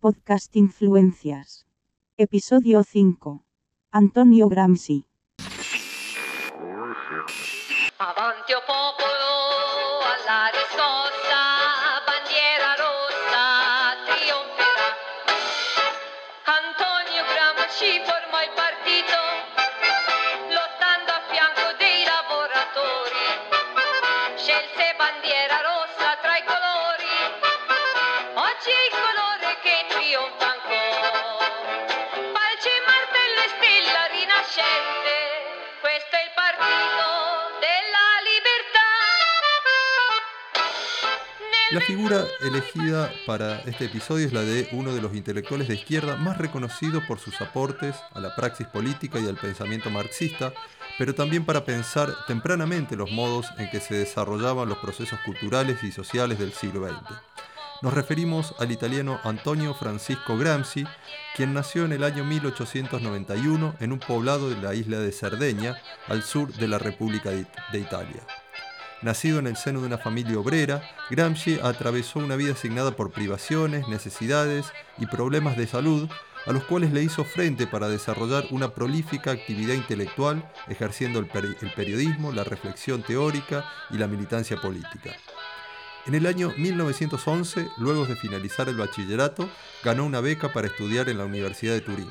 Podcast Influencias. Episodio 5. Antonio Gramsci. La figura elegida para este episodio es la de uno de los intelectuales de izquierda más reconocidos por sus aportes a la praxis política y al pensamiento marxista, pero también para pensar tempranamente los modos en que se desarrollaban los procesos culturales y sociales del siglo XX. Nos referimos al italiano Antonio Francisco Gramsci, quien nació en el año 1891 en un poblado de la isla de Cerdeña, al sur de la República de Italia. Nacido en el seno de una familia obrera, Gramsci atravesó una vida asignada por privaciones, necesidades y problemas de salud, a los cuales le hizo frente para desarrollar una prolífica actividad intelectual, ejerciendo el, peri- el periodismo, la reflexión teórica y la militancia política. En el año 1911, luego de finalizar el bachillerato, ganó una beca para estudiar en la Universidad de Turín.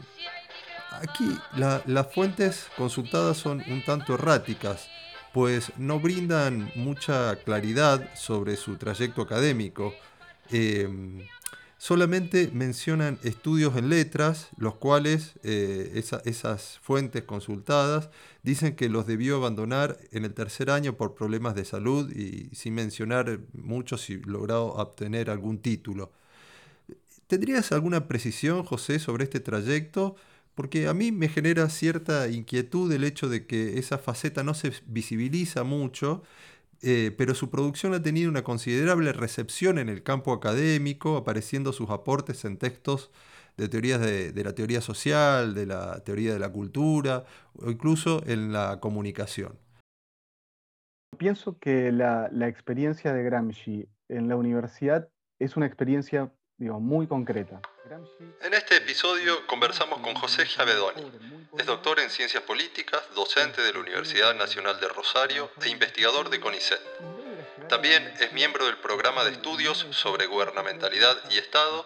Aquí la- las fuentes consultadas son un tanto erráticas, pues no brindan mucha claridad sobre su trayecto académico. Eh, solamente mencionan estudios en letras, los cuales eh, esa- esas fuentes consultadas dicen que los debió abandonar en el tercer año por problemas de salud y sin mencionar mucho si logró obtener algún título. ¿Tendrías alguna precisión, José, sobre este trayecto? Porque a mí me genera cierta inquietud el hecho de que esa faceta no se visibiliza mucho, eh, pero su producción ha tenido una considerable recepción en el campo académico, apareciendo sus aportes en textos de teorías de, la teoría social, de la teoría de la cultura, o incluso en la comunicación. Pienso que la, la experiencia de Gramsci en la universidad es una experiencia digo, muy concreta. En este episodio conversamos con José Giavedoni. Es doctor en Ciencias Políticas, docente de la Universidad Nacional de Rosario e investigador de CONICET. También es miembro del programa de estudios sobre gubernamentalidad y Estado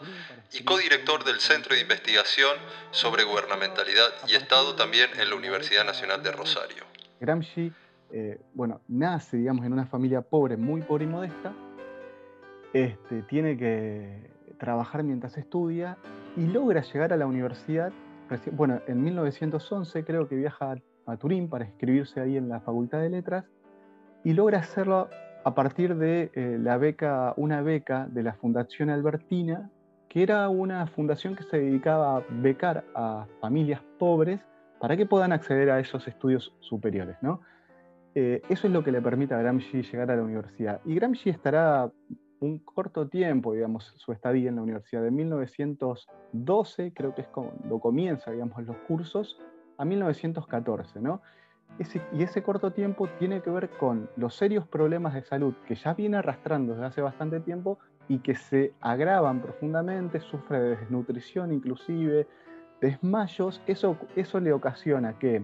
y codirector del Centro de Investigación sobre Gubernamentalidad y Estado también en la Universidad Nacional de Rosario. Gramsci, eh, bueno, nace, digamos, en una familia pobre, muy pobre y modesta. Este, tiene que trabajar mientras estudia y logra llegar a la universidad. Bueno, en 1911 creo que viaja a Turín para inscribirse ahí en la Facultad de Letras y logra hacerlo a partir de eh, la beca, una beca de la Fundación Albertina, que era una fundación que se dedicaba a becar a familias pobres para que puedan acceder a esos estudios superiores, ¿no? Eh, eso es lo que le permite a Gramsci llegar a la universidad. Y Gramsci estará un corto tiempo, digamos, su estadía en la universidad, de 1912, creo que es cuando comienza, digamos, los cursos, a 1914, ¿no? Ese- y ese corto tiempo tiene que ver con los serios problemas de salud que ya viene arrastrando desde hace bastante tiempo y que se agravan profundamente, sufre de desnutrición inclusive, desmayos, eso, eso le ocasiona que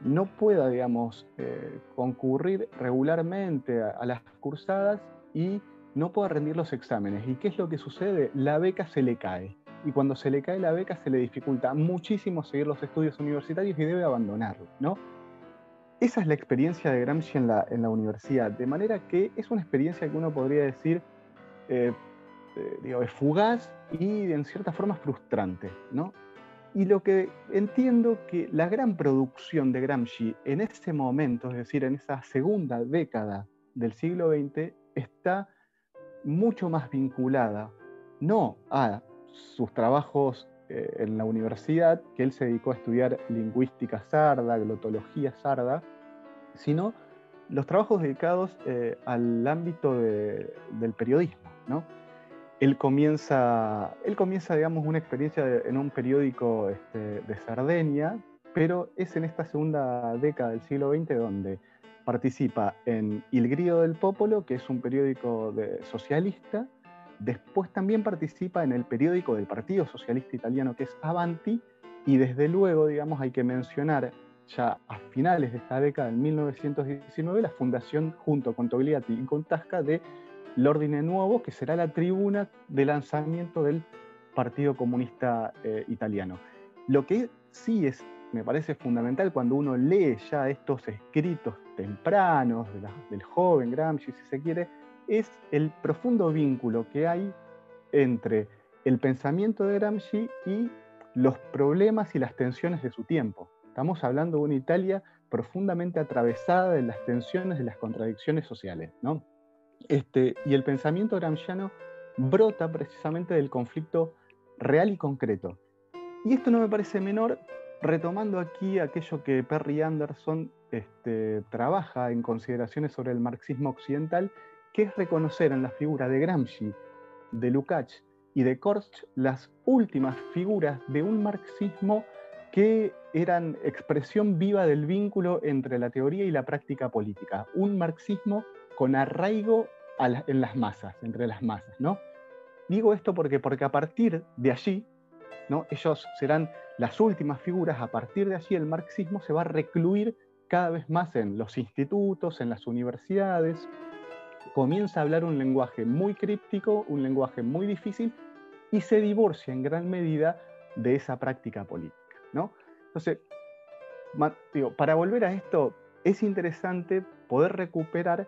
no pueda, digamos, eh, concurrir regularmente a, a las cursadas y no pueda rendir los exámenes. ¿Y qué es lo que sucede? La beca se le cae. Y cuando se le cae la beca se le dificulta muchísimo seguir los estudios universitarios y debe abandonarlo, ¿no? Esa es la experiencia de Gramsci en la, en la universidad, de manera que es una experiencia que uno podría decir, eh, eh, digo, fugaz y en cierta forma frustrante, ¿no? Y lo que entiendo que la gran producción de Gramsci en ese momento, es decir, en esa segunda década del siglo XX, está mucho más vinculada no a sus trabajos eh, en la universidad, que él se dedicó a estudiar lingüística sarda, glotología sarda, sino los trabajos dedicados eh, al ámbito de- del periodismo, ¿no? Él comienza, él comienza, digamos, una experiencia de- en un periódico este, de Cerdeña, pero es en esta segunda década del siglo XX donde participa en Il Grido del Popolo, que es un periódico socialista, Después también participa en el periódico del Partido Socialista Italiano que es Avanti y desde luego, digamos, hay que mencionar ya a finales de esta década, en 1919, la fundación junto con Togliatti y con Tasca de l'Ordine Nuovo, que será la tribuna de lanzamiento del Partido Comunista eh, Italiano. Lo que sí es, me parece fundamental cuando uno lee ya estos escritos tempranos del joven Gramsci, si se quiere, es el profundo vínculo que hay entre el pensamiento de Gramsci y los problemas y las tensiones de su tiempo. Estamos hablando de una Italia profundamente atravesada de las tensiones, de las contradicciones sociales. ¿no? Este, y el pensamiento gramsciano brota precisamente del conflicto real y concreto. Y esto no me parece menor, retomando aquí aquello que Perry Anderson este, trabaja en consideraciones sobre el marxismo occidental, que es reconocer en la figura de Gramsci, de Lukács y de Korsch las últimas figuras de un marxismo que eran expresión viva del vínculo entre la teoría y la práctica política, un marxismo con arraigo en las masas, entre las masas, ¿no? Digo esto porque, porque a partir de allí, ¿no? ellos serán las últimas figuras, a partir de allí el marxismo se va a recluir cada vez más en los institutos, en las universidades, comienza a hablar un lenguaje muy críptico, un lenguaje muy difícil, y se divorcia en gran medida de esa práctica política. Entonces, para volver a esto, es interesante poder recuperar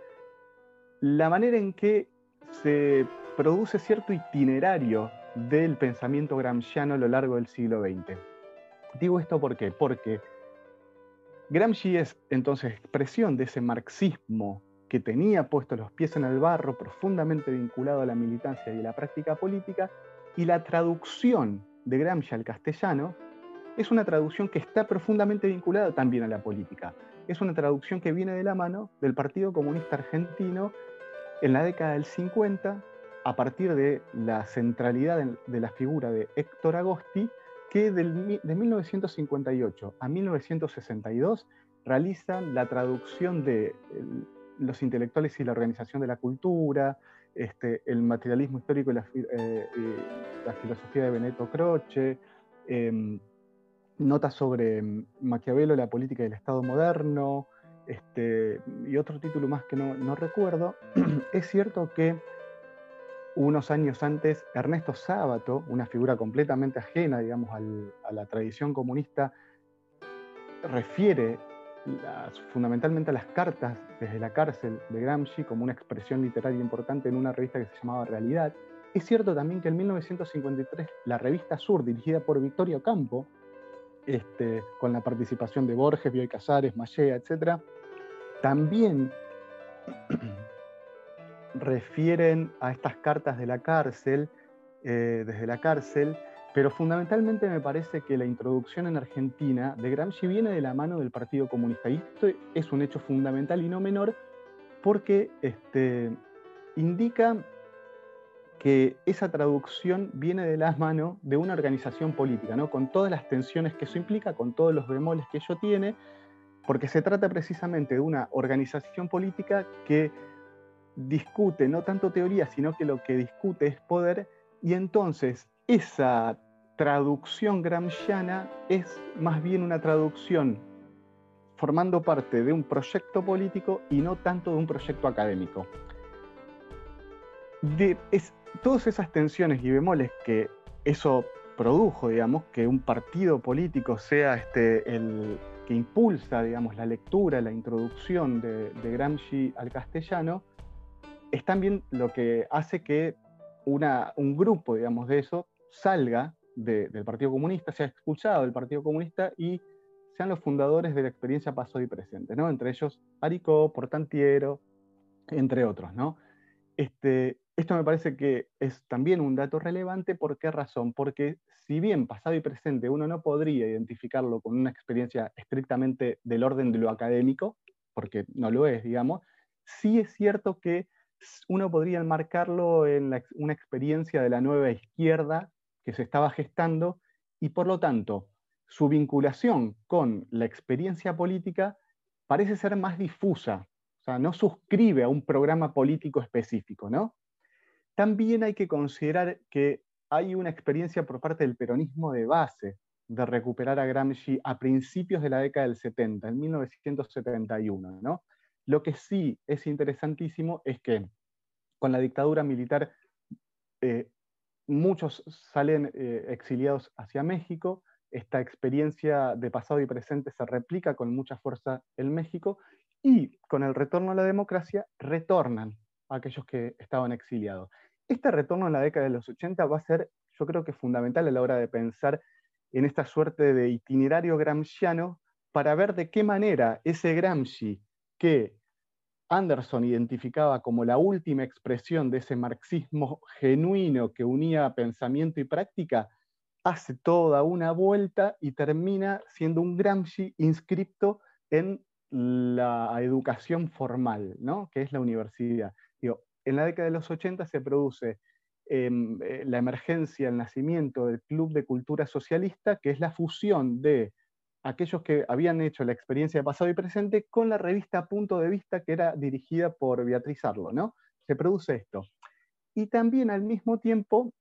la manera en que se produce cierto itinerario del pensamiento gramsciano a lo largo del siglo XX. Digo esto ¿por porque Gramsci es entonces expresión de ese marxismo que tenía puestos los pies en el barro, profundamente vinculado a la militancia y a la práctica política, y la traducción de Gramsci al castellano es una traducción que está profundamente vinculada también a la política. Es una traducción que viene de la mano del Partido Comunista Argentino en la década del 50, a partir de la centralidad de la figura de Héctor Agosti, que de 1958 a 1962 realizan la traducción de los intelectuales y la organización de la cultura, este, el materialismo histórico y la, eh, filosofía de Benedetto Croce, em, notas sobre Maquiavelo, la política del Estado moderno, este, y otro título más que no, recuerdo, es cierto que unos años antes Ernesto Sábato, una figura completamente ajena, digamos, a la tradición comunista, refiere fundamentalmente a las cartas desde la cárcel de Gramsci como una expresión literaria importante en una revista que se llamaba Realidad. Es cierto también que en 1953 la revista Sur, dirigida por Victorio Campo, este, con la participación de Borges, Bioy Casares, Machea, etc., también refieren a estas cartas de la cárcel, eh, desde la cárcel, pero fundamentalmente me parece que la introducción en Argentina de Gramsci viene de la mano del Partido Comunista. Y esto es un hecho fundamental y no menor porque este, indica que esa traducción viene de la mano de una organización política, ¿no? con todas las tensiones que eso implica, con todos los bemoles que ello tiene, porque se trata precisamente de una organización política que discute no tanto teoría, sino que lo que discute es poder, y entonces esa traducción gramsciana es más bien una traducción formando parte de un proyecto político y no tanto de un proyecto académico. De, es, todas esas tensiones y bemoles que eso produjo, digamos, que un partido político sea este, el, que impulsa, digamos, la lectura, la introducción de, Gramsci al castellano, es también lo que hace que una, un grupo, digamos, de eso salga del Partido Comunista, sea expulsado del Partido Comunista y sean los fundadores de la experiencia pasado y presente, ¿no? Entre ellos Aricó, Portantiero, entre otros, ¿no? Este, esto me parece que es también un dato relevante. ¿Por qué razón? Porque si bien pasado y presente uno no podría identificarlo con una experiencia estrictamente del orden de lo académico, porque no lo es, digamos, sí es cierto que uno podría enmarcarlo en una experiencia de la nueva izquierda que se estaba gestando y por lo tanto su vinculación con la experiencia política parece ser más difusa, o sea, no suscribe a un programa político específico, ¿no? también hay que considerar que hay una experiencia por parte del peronismo de base de recuperar a Gramsci a principios de la década del 70, en 1971. ¿no? Lo que sí es interesantísimo es que con la dictadura militar eh, muchos salen eh, exiliados hacia México, esta experiencia de pasado y presente se replica con mucha fuerza en México y con el retorno a la democracia retornan aquellos que estaban exiliados. Este retorno en la década de los 80 va a ser, yo creo que fundamental a la hora de pensar en esta suerte de itinerario gramsciano para ver de qué manera ese Gramsci que Anderson identificaba como la última expresión de ese marxismo genuino que unía pensamiento y práctica, hace toda una vuelta y termina siendo un Gramsci inscripto en la educación formal, ¿no? que es la universidad. en la década de los 80 se produce em, eh, la emergencia, el nacimiento del Club de Cultura Socialista, que es la fusión de aquellos que habían hecho la experiencia pasado y presente con la revista Punto de Vista, que era dirigida por Beatriz Arlo, ¿no? Se produce esto. Y también al mismo tiempo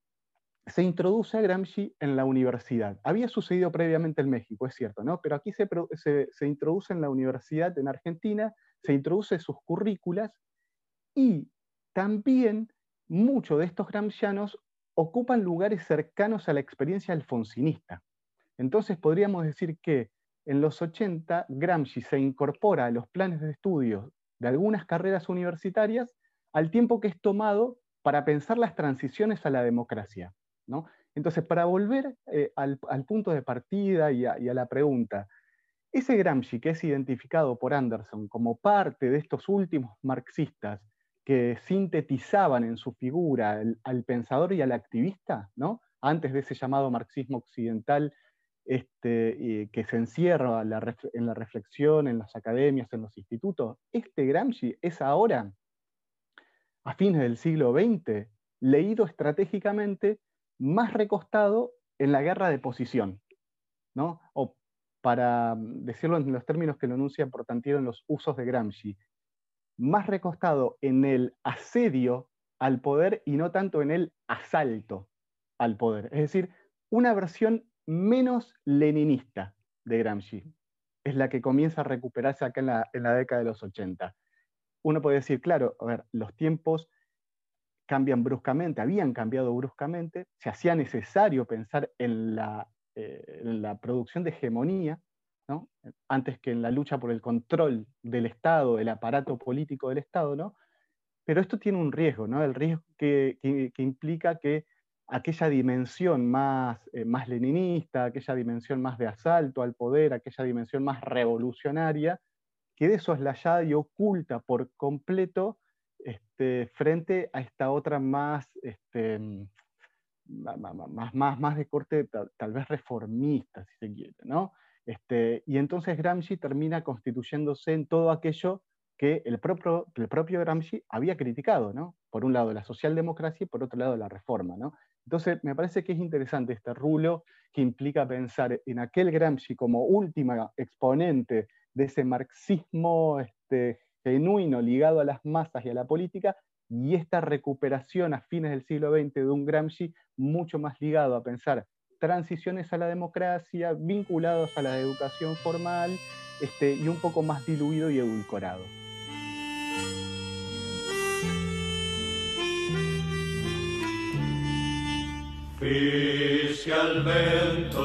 se introduce a Gramsci en la universidad. Había sucedido previamente en México, es cierto, ¿no? Pero aquí se, se, introduce en la universidad en Argentina, se introduce sus currículas y también muchos de estos gramscianos ocupan lugares cercanos a la experiencia alfonsinista. Entonces podríamos decir que en los 80 Gramsci se incorpora a los planes de estudio de algunas carreras universitarias al tiempo que es tomado para pensar las transiciones a la democracia. ¿no? Entonces, para volver eh, al, punto de partida y a, la pregunta, ese Gramsci que es identificado por Anderson como parte de estos últimos marxistas que sintetizaban en su figura al pensador y al activista, ¿no? antes de ese llamado marxismo occidental este, que se encierra en la reflexión, en las academias, en los institutos, este Gramsci es ahora, a fines del siglo XX, leído estratégicamente más recostado en la guerra de posición, ¿no? o para decirlo en los términos que lo enuncia Portantiero en los usos de Gramsci, más recostado en el asedio al poder y no tanto en el asalto al poder. Es decir, una versión menos leninista de Gramsci. Es la que comienza a recuperarse acá en la, década de los 80. Uno puede decir, claro, los tiempos cambian bruscamente, habían cambiado bruscamente, se hacía necesario pensar en la, eh, la producción de hegemonía, antes que en la lucha por el control del Estado, del aparato político del Estado, ¿no? pero esto tiene un riesgo, ¿no? el riesgo que, que implica que aquella dimensión más, eh, más leninista, aquella dimensión más de asalto al poder, aquella dimensión más revolucionaria, quede soslayada y oculta por completo este, frente a esta otra más, este, más, más, más de corte tal, vez reformista, si se quiere. ¿no? Este, y entonces Gramsci termina constituyéndose en todo aquello que el propio, el propio Gramsci había criticado, ¿no? Por un lado la socialdemocracia y por otro lado la reforma, ¿no? Entonces, me parece que es interesante este rulo que implica pensar en aquel Gramsci como última exponente de ese marxismo este, genuino ligado a las masas y a la política, y esta recuperación a fines del siglo XX de un Gramsci mucho más ligado a pensar transiciones a la democracia, vinculados a la educación formal, este, y un poco más diluido y edulcorado. Fischia il vento,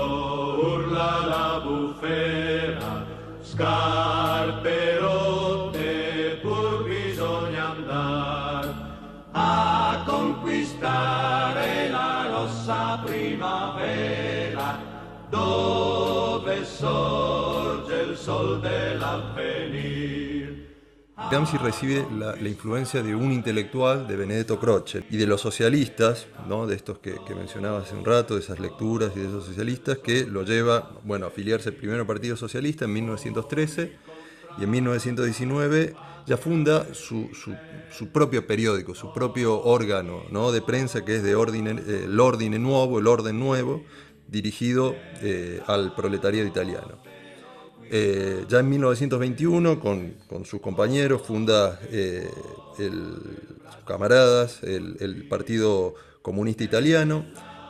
urla la bufera, scarpe rotte, pur bisogna andare a conquistare la rossa primavera, dove sorge il sol dell'avvenire. Gramsci recibe la, influencia de un intelectual, de Benedetto Croce, y de los socialistas, ¿no? de estos que, mencionaba hace un rato, de esas lecturas y de esos socialistas, que lo lleva bueno, a afiliarse al Partido Socialista en 1913 y en 1919 ya funda su, propio periódico, su propio órgano ¿no? de prensa que es de orden, el Ordine Nuevo, el Orden Nuevo, dirigido eh, al proletariado italiano. Eh, ya en 1921, con, sus compañeros, funda eh, sus camaradas el, el Partido Comunista Italiano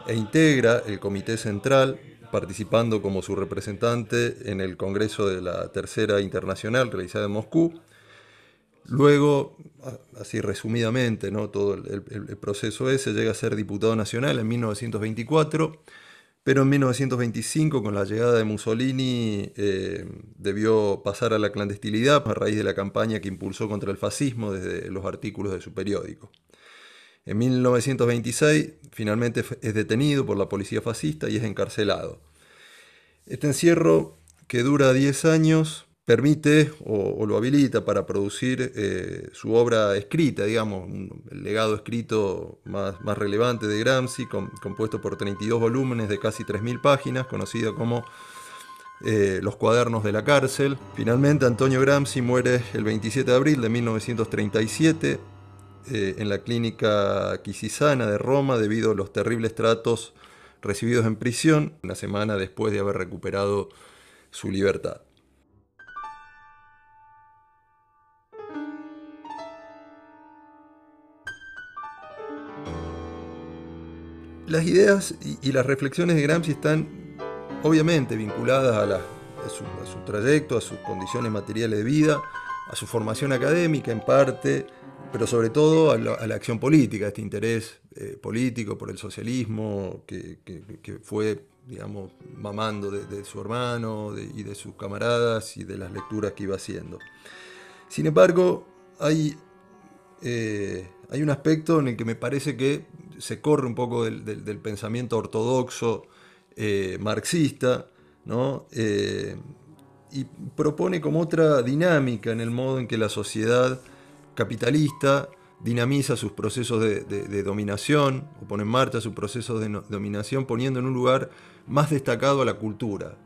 e integra el Comité Central, participando como su representante en el Congreso de la Tercera Internacional realizada en Moscú. Luego, así resumidamente, ¿no? todo el, proceso ese, llega a ser diputado nacional en 1924, pero en 1925, con la llegada de Mussolini, eh, debió pasar a la clandestinidad a raíz de la campaña que impulsó contra el fascismo desde los artículos de su periódico. En 1926 finalmente es detenido por la policía fascista y es encarcelado. Este encierro, que dura 10 años, permite o, lo habilita para producir eh, su obra escrita, digamos, el legado escrito más, más relevante de Gramsci, compuesto por 32 volúmenes de casi 3.000 páginas, conocido como eh, Los cuadernos de la cárcel. Finalmente, Antonio Gramsci muere el 27 de abril de 1937 eh, en la clínica Quisisana de Roma debido a los terribles tratos recibidos en prisión, una semana después de haber recuperado su libertad. Las ideas y, las reflexiones de Gramsci están obviamente vinculadas a, su, trayecto, a sus condiciones materiales de vida, a su formación académica en parte, pero sobre todo a la, acción política, este interés eh, político por el socialismo que, fue, digamos, mamando de, su hermano y de sus camaradas y de las lecturas que iba haciendo. Sin embargo, hay eh, hay un aspecto en el que me parece que se corre un poco del, pensamiento ortodoxo eh, marxista, eh, y propone como otra dinámica en el modo en que la sociedad capitalista dinamiza sus procesos de, dominación o pone en marcha sus procesos de dominación poniendo en un lugar más destacado a la cultura.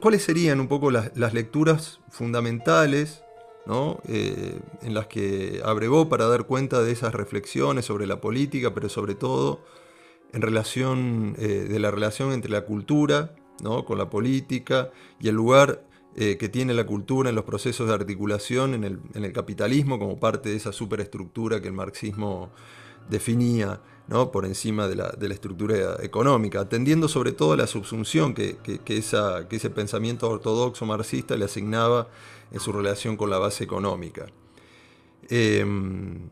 ¿Cuáles serían un poco las lecturas fundamentales eh, en las que abrevó para dar cuenta de esas reflexiones sobre la política, pero sobre todo en relación eh, de la relación entre la cultura con la política y el lugar eh, que tiene la cultura en los procesos de articulación en el, capitalismo como parte de esa superestructura que el marxismo definía por encima de la, estructura económica, atendiendo sobre todo a la subsunción que ese pensamiento ortodoxo marxista le asignaba en su relación con la base económica. Em,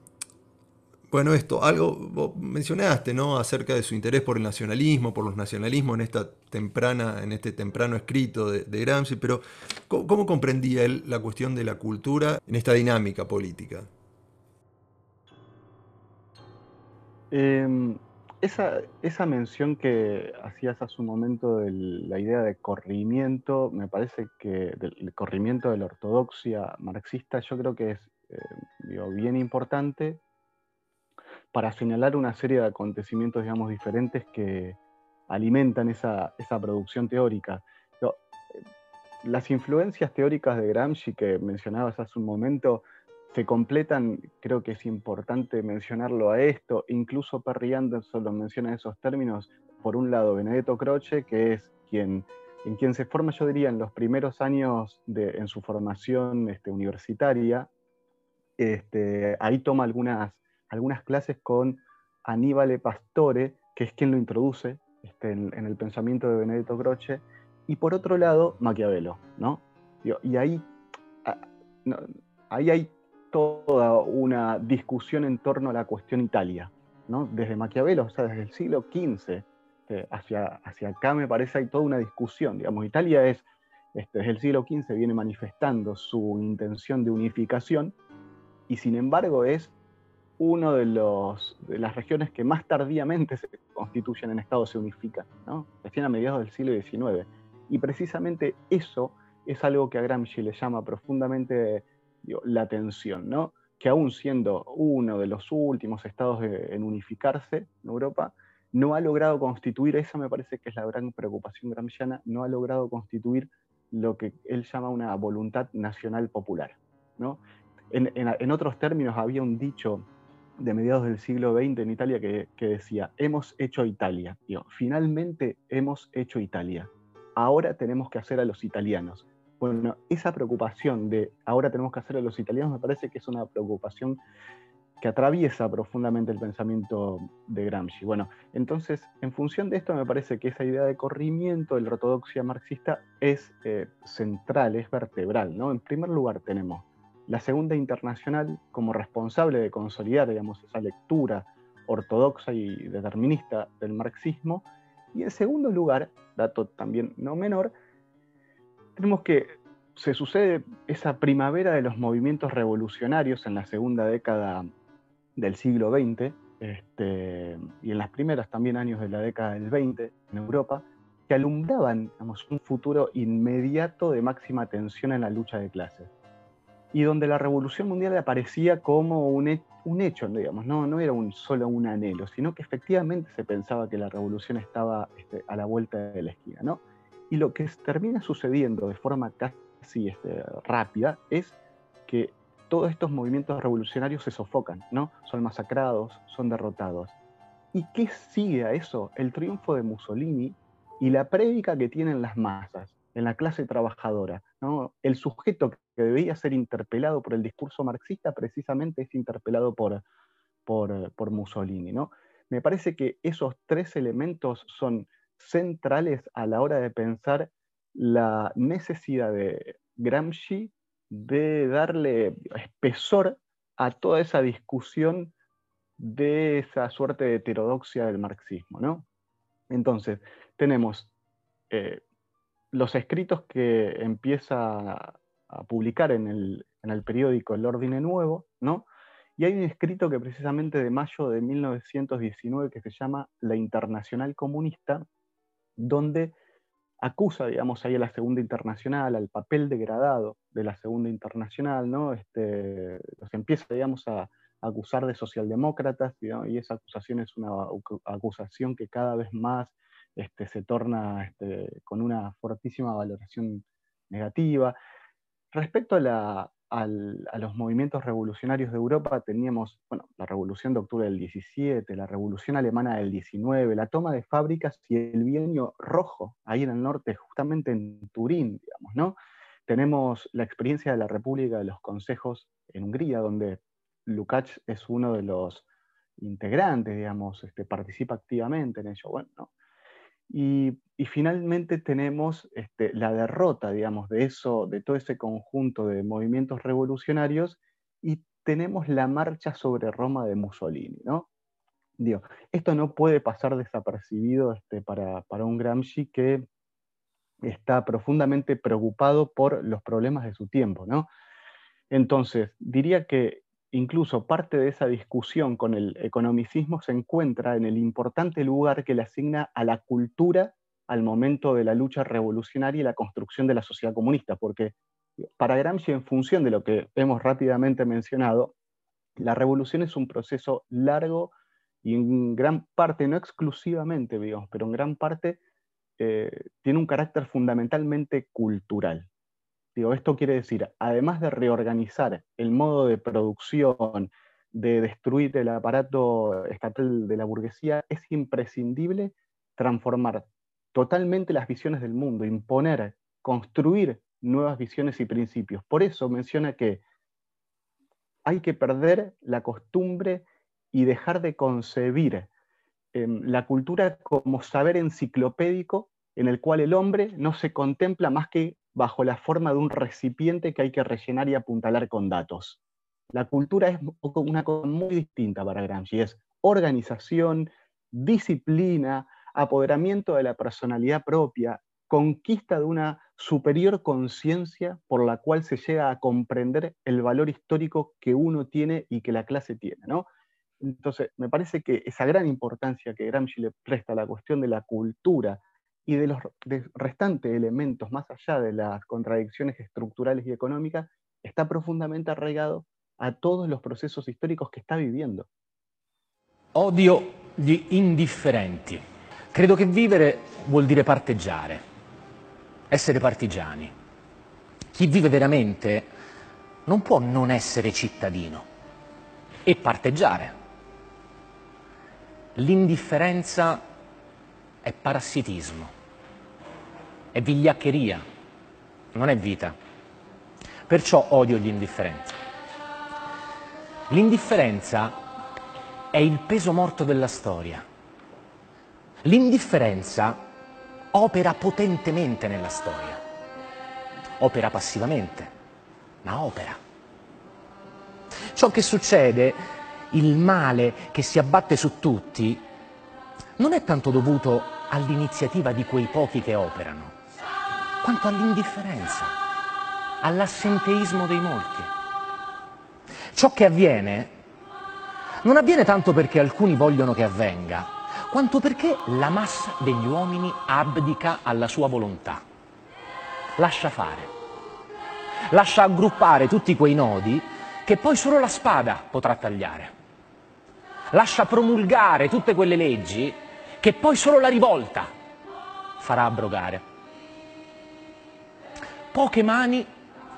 bueno, esto, algo vos mencionaste, ¿no? Acerca de su interés por el nacionalismo, por los nacionalismos en, esta temprana, en este temprano escrito de, Gramsci, pero ¿cómo, comprendía él la cuestión de la cultura en esta dinámica política? Em, esa, esa, mención que hacías hace un momento de la idea de corrimiento, me parece que el corrimiento de la ortodoxia marxista, yo creo que es eh, bien importante para señalar una serie de acontecimientos, digamos, diferentes que alimentan esa, esa producción teórica. las influencias teóricas de Gramsci que mencionabas hace un momento, se completan, creo que es importante mencionarlo a esto, incluso Perry Anderson lo menciona en esos términos, por un lado Benedetto Croce, que es quien, en quien se forma, yo diría, en los primeros años de, en su formación este, universitaria, este, ahí toma algunas, algunas clases con Aníbal Pastore, que es quien lo introduce este, en, el pensamiento de Benedetto Croce, y por otro lado, Maquiavelo, ¿no? Y ahí, ah, ahí hay toda una discusión en torno a la cuestión Italia, ¿no? Desde Maquiavelo, o sea, desde el siglo XV eh, hacia, hacia acá me parece hay toda una discusión, digamos, Italia es, este, desde el siglo XV viene manifestando su intención de unificación y sin embargo es una de, los, de las regiones que más tardíamente se constituyen en Estado, se unifican, ¿no? recién a mediados del siglo XIX. Y precisamente eso es algo que a Gramsci le llama profundamente la tensión, ¿no? que aún siendo uno de los últimos estados en unificarse en Europa, no ha logrado constituir, esa me parece que es la gran preocupación gramsciana, no ha logrado constituir lo que él llama una voluntad nacional popular. ¿no? En, otros términos, había un dicho de mediados del siglo XX en Italia que, decía, hemos hecho Italia, finalmente hemos hecho Italia, ahora tenemos que hacer a los italianos. Bueno, esa preocupación de ahora tenemos que hacer a los italianos me parece que es una preocupación que atraviesa profundamente el pensamiento de Gramsci. Bueno, entonces, en función de esto, me parece que esa idea de corrimiento de la ortodoxia marxista es eh, central, es vertebral. En primer lugar, tenemos la Segunda Internacional como responsable de consolidar digamos, esa lectura ortodoxa y determinista del marxismo. Y en segundo lugar, dato también no menor, tenemos que se sucede esa primavera de los movimientos revolucionarios en la segunda década del siglo XX este, y en las primeras también años de la década del 20 en Europa, que alumbraban un futuro inmediato de máxima tensión en la lucha de clases. Y donde la revolución mundial aparecía como un, un hecho, digamos, no, no era un, solo un anhelo, sino que efectivamente se pensaba que la revolución estaba este, a la vuelta de la esquina. ¿no? Y lo que termina sucediendo de forma casi este, rápida es que todos estos movimientos revolucionarios se sofocan, ¿no? Son masacrados, son derrotados. ¿Y qué sigue a eso? El triunfo de Mussolini y la prédica que tienen las masas, en la clase trabajadora. ¿no? El sujeto que debía ser interpelado por el discurso marxista precisamente es interpelado por, por, por Mussolini. ¿no? Me parece que esos tres elementos son centrales a la hora de pensar la necesidad de Gramsci de darle espesor a toda esa discusión de esa suerte de heterodoxia del marxismo. ¿no? Entonces, tenemos eh, los escritos que empieza a publicar en el, en el, periódico El Orden Nuevo, ¿no? y hay un escrito que precisamente de mayo de 1919 que se llama La Internacional Comunista, donde acusa, digamos, ahí a la Segunda Internacional, al papel degradado de la Segunda Internacional, ¿no? Este, los empieza, digamos, a, acusar de socialdemócratas, y esa acusación es una acusación que cada vez más este, se torna este, con una fortísima valoración negativa. Respecto a la, a los movimientos revolucionarios de Europa teníamos bueno, la Revolución de Octubre del 17, la Revolución Alemana del 19, la toma de fábricas y el bienio rojo, ahí en el norte, justamente en Turín, digamos, ¿no? Tenemos la experiencia de la República de los Consejos en Hungría, donde Lukács es uno de los integrantes, digamos, este, participa activamente en ello. Bueno, ¿no? Y, finalmente tenemos este, la derrota, digamos, de, eso, de todo ese conjunto de movimientos revolucionarios y tenemos la marcha sobre Roma de Mussolini, ¿no? Digo, esto no puede pasar desapercibido este, para, para un Gramsci que está profundamente preocupado por los problemas de su tiempo, ¿no? Entonces, diría que incluso parte de esa discusión con el economicismo se encuentra en el importante lugar que le asigna a la cultura al momento de la lucha revolucionaria y la construcción de la sociedad comunista, porque para Gramsci, en función de lo que hemos rápidamente mencionado, la revolución es un proceso largo y en gran parte, no exclusivamente, digamos, pero en gran parte eh, tiene un carácter fundamentalmente cultural esto quiere decir, además de reorganizar el modo de producción, de destruir el aparato estatal de la burguesía, es imprescindible transformar totalmente las visiones del mundo, imponer, construir nuevas visiones y principios. Por eso menciona que hay que perder la costumbre y dejar de concebir em, la cultura como saber enciclopédico en el cual el hombre no se contempla más que bajo la forma de un recipiente que hay que rellenar y apuntalar con datos. La cultura es una cosa muy distinta para Gramsci, es organización, disciplina, apoderamiento de la personalidad propia, conquista de una superior conciencia por la cual se llega a comprender el valor histórico que uno tiene y que la clase tiene. ¿no? Entonces, me parece que esa gran importancia que Gramsci le presta a la cuestión de la cultura y de los restantes elementos, más allá de las contradicciones estructurales y económicas, está profundamente arraigado a todos los procesos históricos che sta vivendo. Odio gli indifferenti. Credo che vivere vuol dire parteggiare, essere partigiani. Chi vive veramente non può non essere cittadino e parteggiare. L'indifferenza è parassitismo è vigliaccheria, non è vita. Perciò odio gli indifferenti. L'indifferenza è il peso morto della storia. L'indifferenza opera potentemente nella storia. Opera passivamente, ma opera. Ciò che succede, il male che si abbatte su tutti, non è tanto dovuto all'iniziativa di quei pochi che operano, quanto all'indifferenza, all'assenteismo dei molti. Ciò che avviene non avviene tanto perché alcuni vogliono che avvenga, quanto perché la massa degli uomini abdica alla sua volontà. Lascia fare. Lascia aggruppare tutti quei nodi che poi solo la spada potrà tagliare. Lascia promulgare tutte quelle leggi che poi solo la rivolta farà abrogare. Poche mani,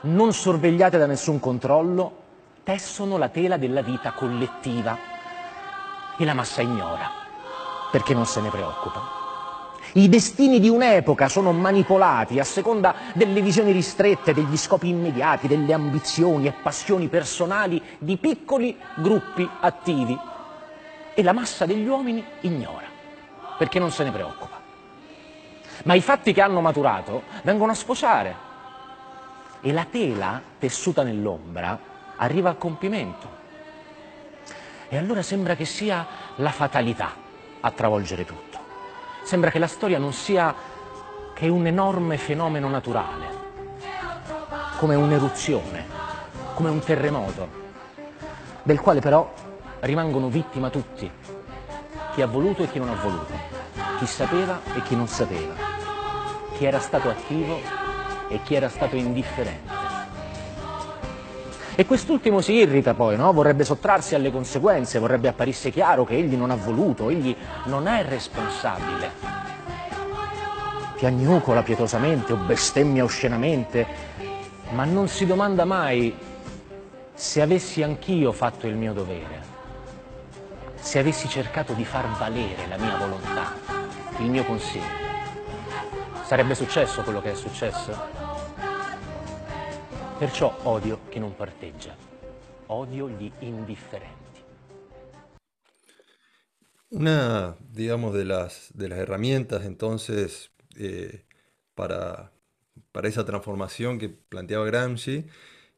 non sorvegliate da nessun controllo, tessono la tela della vita collettiva e la massa ignora perché non se ne preoccupa. I destini di un'epoca sono manipolati a seconda delle visioni ristrette, degli scopi immediati, delle ambizioni e passioni personali di piccoli gruppi attivi e la massa degli uomini ignora perché non se ne preoccupa. Ma i fatti che hanno maturato vengono a sposare e la tela tessuta nell'ombra arriva al compimento. E allora sembra che sia la fatalità a travolgere tutto. Sembra che la storia non sia che un enorme fenomeno naturale, come un'eruzione, come un terremoto, del quale però rimangono vittima tutti, chi ha voluto e chi non ha voluto, chi sapeva e chi non sapeva, chi era stato attivo e chi era stato indifferente. E quest'ultimo si irrita poi, no? vorrebbe sottrarsi alle conseguenze, vorrebbe apparisse chiaro che egli non ha voluto, egli non è responsabile. Piagnucola pietosamente o bestemmia oscenamente, ma non si domanda mai se avessi anch'io fatto il mio dovere, se avessi cercato di far valere la mia volontà, il mio consiglio. Sarebbe successo quello che è successo? Perciò odio chi non parteggia, odio gli indifferenti. Una, digamos, de las, de las herramientas entonces eh, para, para esa transformación que planteaba Gramsci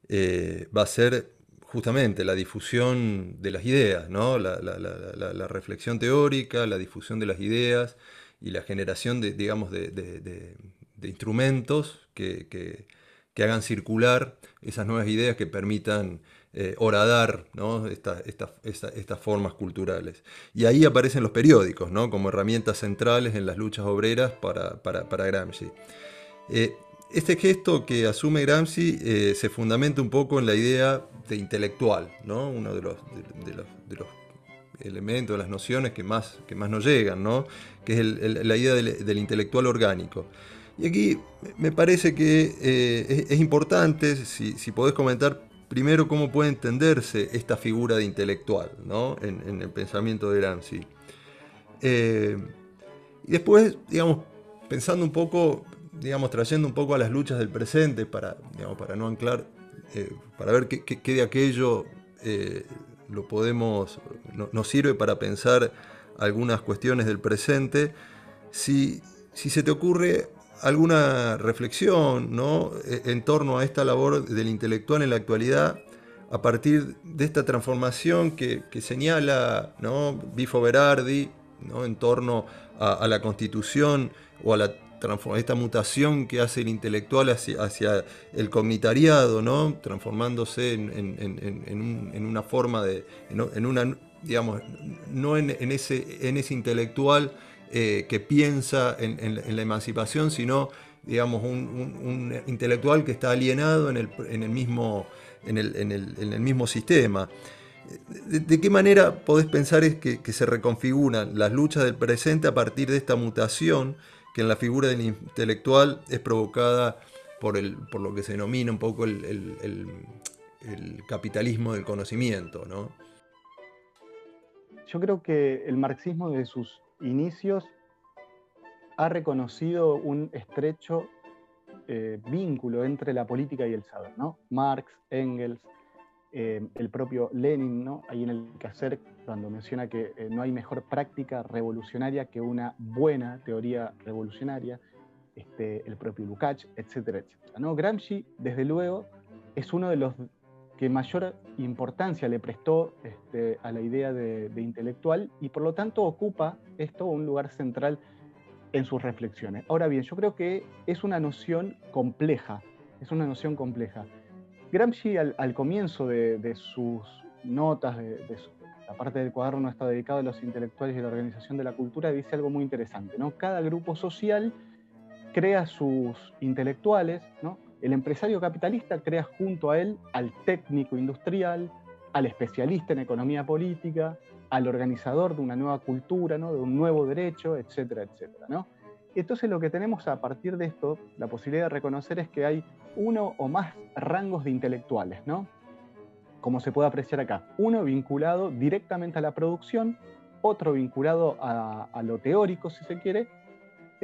eh, va a ser justamente la difusión de las ideas, ¿no? la, la- la- reflexión teórica, la difusión de las ideas y la generación de, digamos, de, de- de- instrumentos que- que hagan circular esas nuevas ideas que permitan eh, horadar ¿no? esta- esta- esta- estas formas culturales. Y ahí aparecen los periódicos ¿no? como herramientas centrales en las luchas obreras para, para- para Gramsci. Eh, este gesto que asume Gramsci eh, se fundamenta un poco en la idea de intelectual, ¿no? uno de los, de, de los, de los elementos, las nociones que más, que más nos llegan, ¿no? que es la idea del intelectual orgánico. Y aquí me parece que eh, es, importante, si, podés comentar primero cómo puede entenderse esta figura de intelectual ¿no? en, el pensamiento de Gramsci. Eh, y después, digamos, pensando un poco, digamos, trayendo un poco a las luchas del presente para, digamos, para no anclar, eh, para ver qué, de aquello lo podemos, no- nos sirve para pensar algunas cuestiones del presente. Si se te ocurre alguna reflexión ¿no? E- en torno a esta labor del intelectual en la actualidad, a partir de esta transformación que, señala ¿no? Bifo Berardi ¿no? en torno a, la constitución o a la esta mutación que hace el intelectual hacia, el cognitariado, ¿no? transformándose en, en- en- en- en un- en una forma de, en, una, digamos, no en ese, en ese intelectual eh, que piensa en, la- emancipación, sino digamos, un, un- intelectual que está alienado en el, mismo, en el, mismo sistema. ¿De, qué manera podés pensar es que, se reconfiguran las luchas del presente a partir de esta mutación que en la figura del intelectual es provocada por, el, por lo que se denomina un poco el capitalismo del conocimiento? ¿no? Yo creo que el marxismo desde sus inicios ha reconocido un estrecho eh, vínculo entre la política y el saber. ¿no? Marx, Engels, eh, el propio Lenin, ¿no? ahí en el quehacer, cuando menciona que eh, no hay mejor práctica revolucionaria que una buena teoría revolucionaria, este, el propio Lukács, etcétera, etcétera. ¿no? Gramsci, desde luego, es uno de los que mayor importancia le prestó este, a la idea de, intelectual y por lo tanto ocupa esto un lugar central en sus reflexiones. Ahora bien, yo creo que es una noción compleja, es una noción compleja. Gramsci al, comienzo de, sus notas, de, la parte del cuaderno está dedicado a los intelectuales y a la organización de la cultura, dice algo muy interesante. ¿no? Cada grupo social crea sus intelectuales, ¿no? El empresario capitalista crea junto a él al técnico industrial, al especialista en economía política, al organizador de una nueva cultura, ¿no? de un nuevo derecho, etcétera, etcétera. ¿no? Entonces lo que tenemos a partir de esto, la posibilidad de reconocer es que hay uno o más rangos de intelectuales, ¿no? como se puede apreciar acá. Uno vinculado directamente a la producción, otro vinculado a, lo teórico, si se quiere,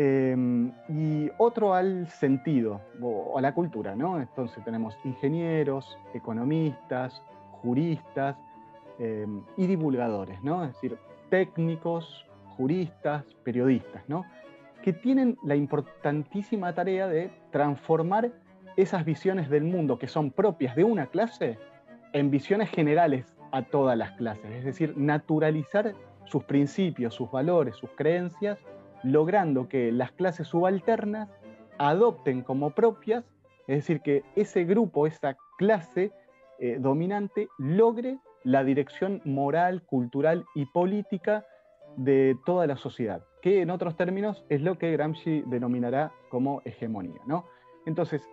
Em, y otro al sentido o a la cultura, ¿no? Entonces tenemos ingenieros, economistas, juristas em, y divulgadores, ¿no? Es decir, técnicos, juristas, periodistas, ¿no? Que tienen la importantísima tarea de transformar esas visiones del mundo que son propias de una clase en visiones generales a todas las clases, es decir, naturalizar sus principios, sus valores, sus creencias logrando que las clases subalternas adopten como propias, es decir, que ese grupo, esa clase eh, dominante logre la dirección moral, cultural y política de toda la sociedad, que en otros términos es lo que Gramsci denominará como hegemonía. ¿no? Entonces,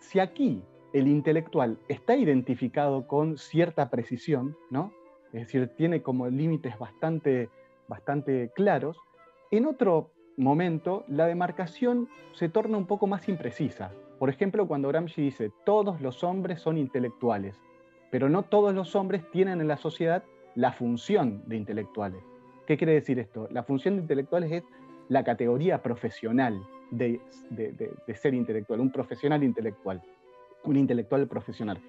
si aquí el intelectual está identificado con cierta precisión, ¿no? es decir, tiene como límites bastante, bastante claros, en otro momento, la demarcación se torna un poco más imprecisa. Por ejemplo, cuando Gramsci dice, todos los hombres son intelectuales, pero no todos los hombres tienen en la sociedad la función de intelectuales. ¿Qué quiere decir esto? La función de intelectuales es la categoría profesional de, ser intelectual, un profesional intelectual, un intelectual profesional.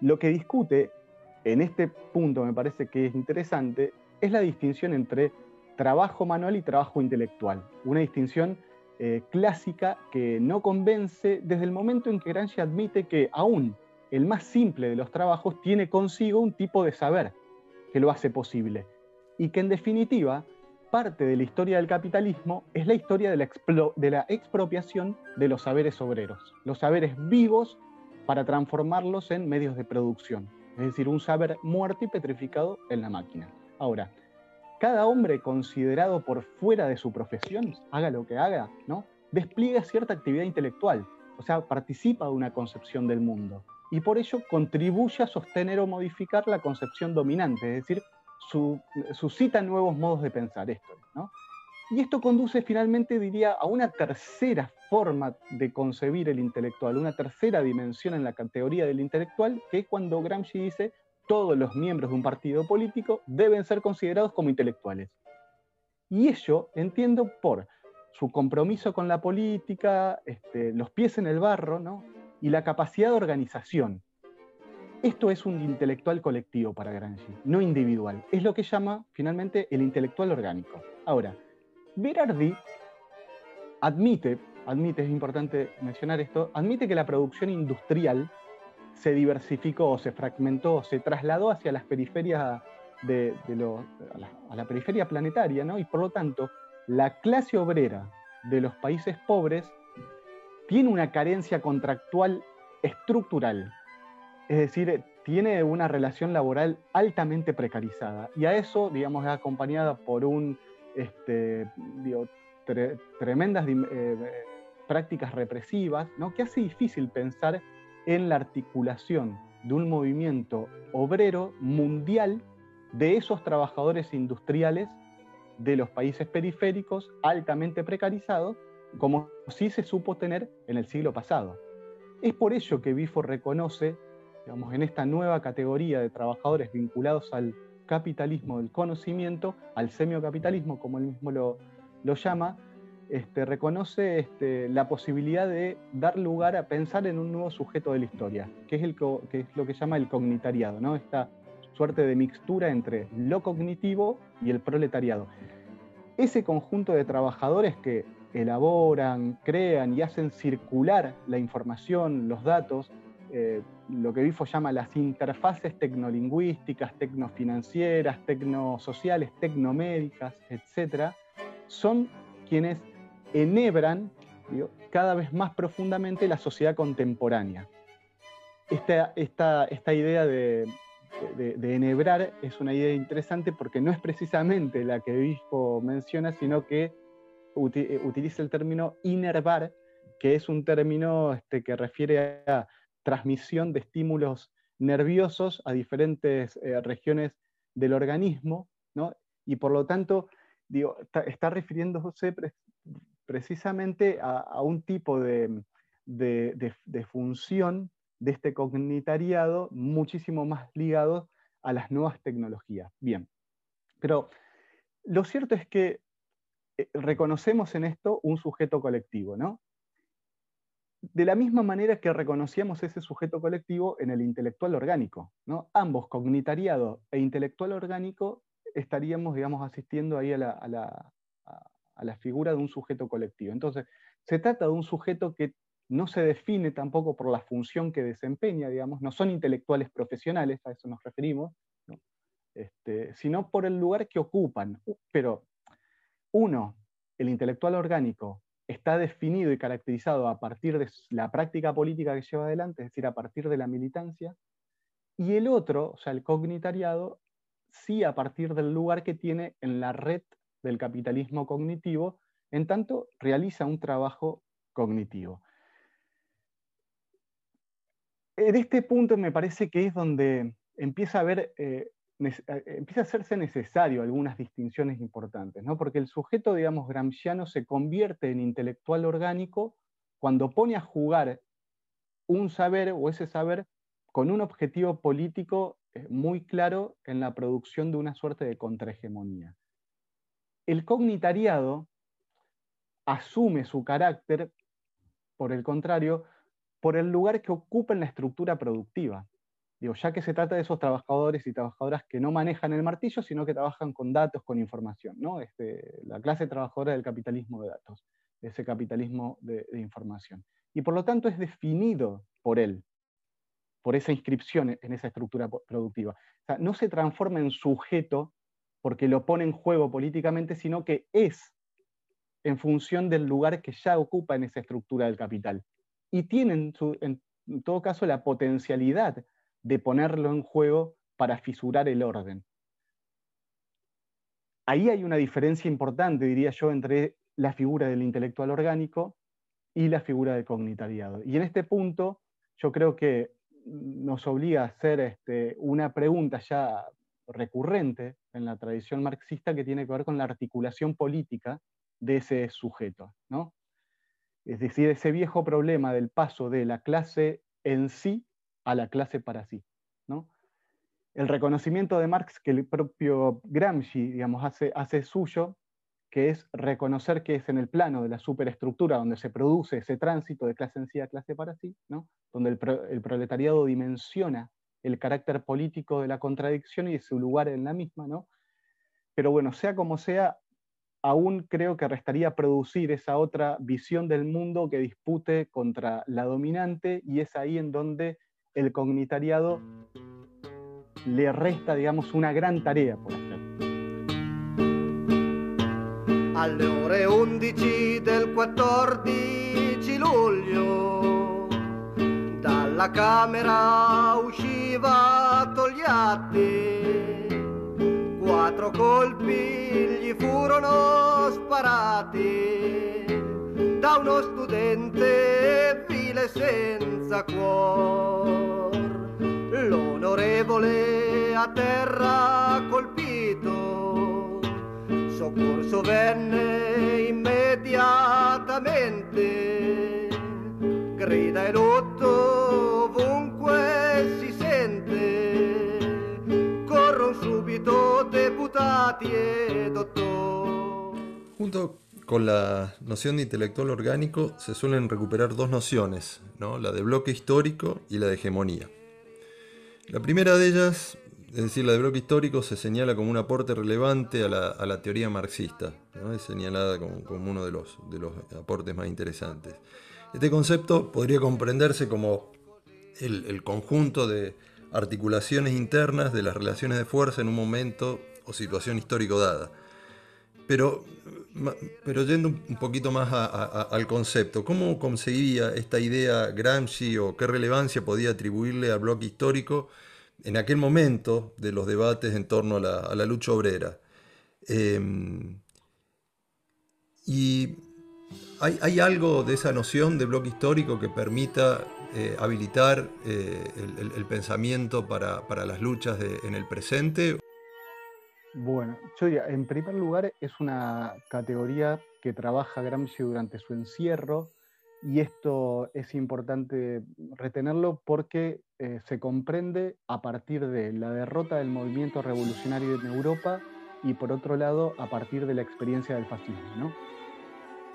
Lo que discute en este punto, me parece que es interesante, es la distinción entre trabajo manual y trabajo intelectual. Una distinción eh, clásica que no convence desde el momento en que Gramsci admite que aún el más simple de los trabajos tiene consigo un tipo de saber que lo hace posible y que en definitiva parte de la historia del capitalismo es la historia de la, expropiación de los saberes obreros, los saberes vivos para transformarlos en medios de producción, es decir, un saber muerto y petrificado en la máquina. Ahora, cada hombre considerado por fuera de su profesión, haga lo que haga, ¿no? despliega cierta actividad intelectual, o sea, participa de una concepción del mundo y por ello contribuye a sostener o modificar la concepción dominante, es decir, suscita nuevos modos de pensar esto. ¿no? Y esto conduce finalmente, diría, a una tercera forma de concebir el intelectual, una tercera dimensión en la categoría del intelectual, que es cuando Gramsci dice todos los miembros de un partido político deben ser considerados como intelectuales. Y ello entiendo por su compromiso con la política, este, los pies en el barro, ¿no? Y la capacidad de organización. Esto es un intelectual colectivo para Gramsci, no individual. Es lo que llama finalmente el intelectual orgánico. Ahora, Berardi admite, admite, es importante mencionar esto, admite que la producción industrial se diversificó, se fragmentó, se trasladó hacia las periferias de, a, la, periferia planetaria, ¿no? Y por lo tanto, la clase obrera de los países pobres tiene una carencia contractual estructural, es decir, tiene una relación laboral altamente precarizada y a eso, digamos, es acompañada por un, este, tremendas eh, prácticas represivas, ¿no? que hace difícil pensar en la articulación de un movimiento obrero mundial de esos trabajadores industriales de los países periféricos altamente precarizados, como sí se supo tener en el siglo pasado. Es por ello que Bifo reconoce, digamos, en esta nueva categoría de trabajadores vinculados al capitalismo del conocimiento, al semiocapitalismo, como él mismo lo, llama, este, reconoce este, la posibilidad de dar lugar a pensar en un nuevo sujeto de la historia, que es, el que es lo que llama el cognitariado, ¿no? esta suerte de mixtura entre lo cognitivo y el proletariado. Ese conjunto de trabajadores que elaboran, crean y hacen circular la información, los datos, eh, lo que Bifo llama las interfaces tecnolingüísticas, tecnofinancieras, tecnosociales, tecnomédicas, etc., son quienes enhebran cada vez más profundamente la sociedad contemporánea. Esta, esta, idea de, enhebrar es una idea interesante porque no es precisamente la que Bifo menciona, sino que utiliza el término inervar, que es un término este, que refiere a transmisión de estímulos nerviosos a diferentes eh, regiones del organismo, ¿no? y por lo tanto digo, está, refiriéndose precisamente a, un tipo de, función de este cognitariado muchísimo más ligado a las nuevas tecnologías. Bien, pero lo cierto es que eh, reconocemos en esto un sujeto colectivo, ¿no? de la misma manera que reconocíamos ese sujeto colectivo en el intelectual orgánico. ¿no? Ambos, cognitariado e intelectual orgánico, estaríamos, digamos, asistiendo ahí a la, figura de un sujeto colectivo. Entonces, se trata de un sujeto que no se define tampoco por la función que desempeña, digamos, no son intelectuales profesionales, a eso nos referimos, este, sino por el lugar que ocupan. Pero uno, el intelectual orgánico, está definido y caracterizado a partir de la práctica política que lleva adelante, es decir, a partir de la militancia, y el otro, o sea, el cognitariado, sí a partir del lugar que tiene en la red del capitalismo cognitivo, en tanto realiza un trabajo cognitivo. En este punto me parece que es donde empieza a haber eh, empieza a hacerse necesario algunas distinciones importantes, ¿no? porque el sujeto, digamos, gramsciano se convierte en intelectual orgánico cuando pone a jugar un saber o ese saber con un objetivo político eh, muy claro en la producción de una suerte de contrahegemonía. El cognitariado asume su carácter, por el contrario, por el lugar que ocupa en la estructura productiva. Digo, ya que se trata de esos trabajadores y trabajadoras que no manejan el martillo, sino que trabajan con datos, con información, ¿no? Este, la clase trabajadora del capitalismo de datos, ese capitalismo de, información. Y por lo tanto es definido por él, por esa inscripción en esa estructura productiva. No se transforma en sujeto porque lo pone en juego políticamente, sino que es en función del lugar que ya ocupa en esa estructura del capital. Y tiene en todo caso la potencialidad de ponerlo en juego para fisurar el orden. Ahí hay una diferencia importante, diría yo, entre la figura del intelectual orgánico y la figura del cognitariado. Y en este punto yo creo que nos obliga a hacer este, una pregunta ya recurrente en la tradición marxista que tiene que ver con la articulación política de ese sujeto. ¿no? Es decir, ese viejo problema del paso de la clase en sí a la clase para sí. ¿no? El reconocimiento de Marx que el propio Gramsci digamos, hace, suyo, que es reconocer que es en el plano de la superestructura donde se produce ese tránsito de clase en sí a clase para sí, ¿no? donde el, el proletariado dimensiona el carácter político de la contradicción y su lugar en la misma, ¿no? Pero bueno, sea como sea, aún creo que restaría producir esa otra visión del mundo que dispute contra la dominante y es ahí en donde el cognitariado le resta, digamos, una gran tarea por hacer. Alle ore 11 del 14 luglio dalla camera usciva Togliatti quattro colpi gli furono sparati da uno studente vile senza cuor. L'onorevole a terra colpito, soccorso venne immediatamente, grida e lutto ovunque si sente, corrono subito deputati e dottori. Junto con la noción de intelectual orgánico se suelen recuperar dos nociones, ¿no? la de bloque histórico y la de hegemonía. La primera de ellas, es decir, la de bloque histórico, se señala como un aporte relevante a la, teoría marxista, es señalada como, uno de los, de los aportes más interesantes. Este concepto podría comprenderse como el conjunto de articulaciones internas de las relaciones de fuerza en un momento o situación histórico dada. Pero, pero yendo un poquito más al concepto, ¿cómo conseguía esta idea Gramsci o qué relevancia podía atribuirle al bloque histórico en aquel momento de los debates en torno a la, lucha obrera? Em, y ¿hay, algo de esa noción de bloque histórico que permita eh, habilitar eh, el, pensamiento para, las luchas en el presente? Bueno, en primer lugar es una categoría que trabaja Gramsci durante su encierro y esto es importante retenerlo porque eh, se comprende a partir de la derrota del movimiento revolucionario en Europa y por otro lado a partir de la experiencia del fascismo.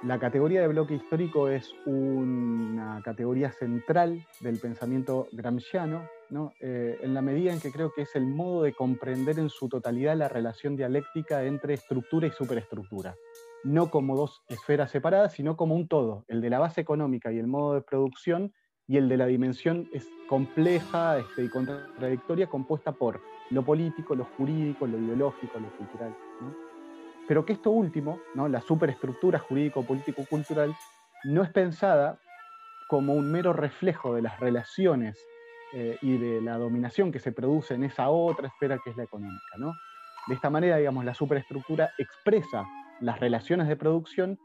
La categoría de bloque histórico es una categoría central del pensamiento gramsciano, eh, en la medida en que creo que es el modo de comprender en su totalidad la relación dialéctica entre estructura y superestructura. No como dos esferas separadas, sino como un todo, el de la base económica y el modo de producción, y el de la dimensión es compleja este, y contradictoria, compuesta por lo político, lo jurídico, lo ideológico, lo cultural pero que esto último, ¿no? la superestructura jurídico-político-cultural, no es pensada como un mero reflejo de las relaciones eh, y de la dominación que se produce en esa otra esfera que es la económica. ¿no? De esta manera, digamos, la superestructura expresa las relaciones de producción,